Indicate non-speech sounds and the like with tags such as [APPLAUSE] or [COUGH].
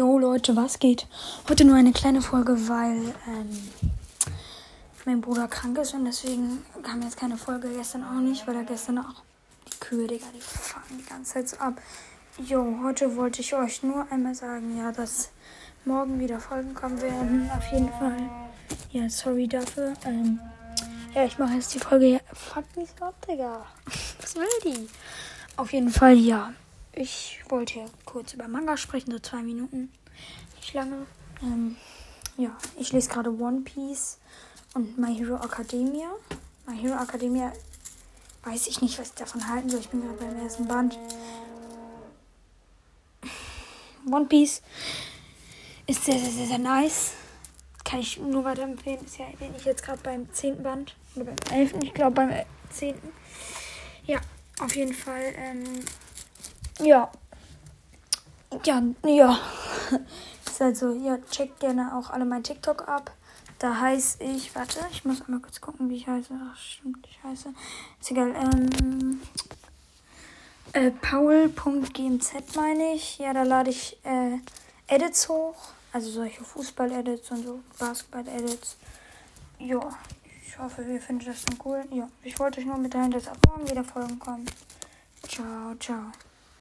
Jo Leute, was geht? Heute nur eine kleine Folge, weil ähm, mein Bruder krank ist und deswegen kam jetzt keine Folge. Gestern auch nicht, weil er gestern auch die Kühe, Digga, die fahren die ganze Zeit so ab. Jo, heute wollte ich euch nur einmal sagen, ja, dass morgen wieder Folgen kommen werden. Auf jeden Fall. Ja, sorry dafür. Ähm, ja, ich mache jetzt die Folge. Ja, fuck mich ab, Digga. [LAUGHS] Was will die? Auf jeden Fall, ja. Ich wollte hier kurz über Manga sprechen, so zwei Minuten. Nicht lange. Ähm, ja, ich lese gerade One Piece und My Hero Academia. My Hero Academia weiß ich nicht, was ich davon halten soll. Ich bin gerade beim ersten Band. One Piece ist sehr, sehr, sehr, sehr nice. Kann ich nur weiterempfehlen. Ja, bin ich jetzt gerade beim zehnten Band. Oder beim elften, ich glaube beim zehnten. Ja, auf jeden Fall. Ähm, ja. Ja, ja. Ist halt so, ja, checkt gerne auch alle mein TikTok ab. Da heiße ich, warte, ich muss einmal kurz gucken, wie ich heiße. Ach, stimmt, ich heiße. Ist egal, ähm. Äh, Paul.gmz meine ich. Ja, da lade ich äh, Edits hoch. Also solche Fußball-Edits und so Basketball-Edits. Ja, ich hoffe, ihr findet das dann cool. Ja, ich wollte euch nur mitteilen, dass ab morgen wieder Folgen kommen. Ciao, ciao.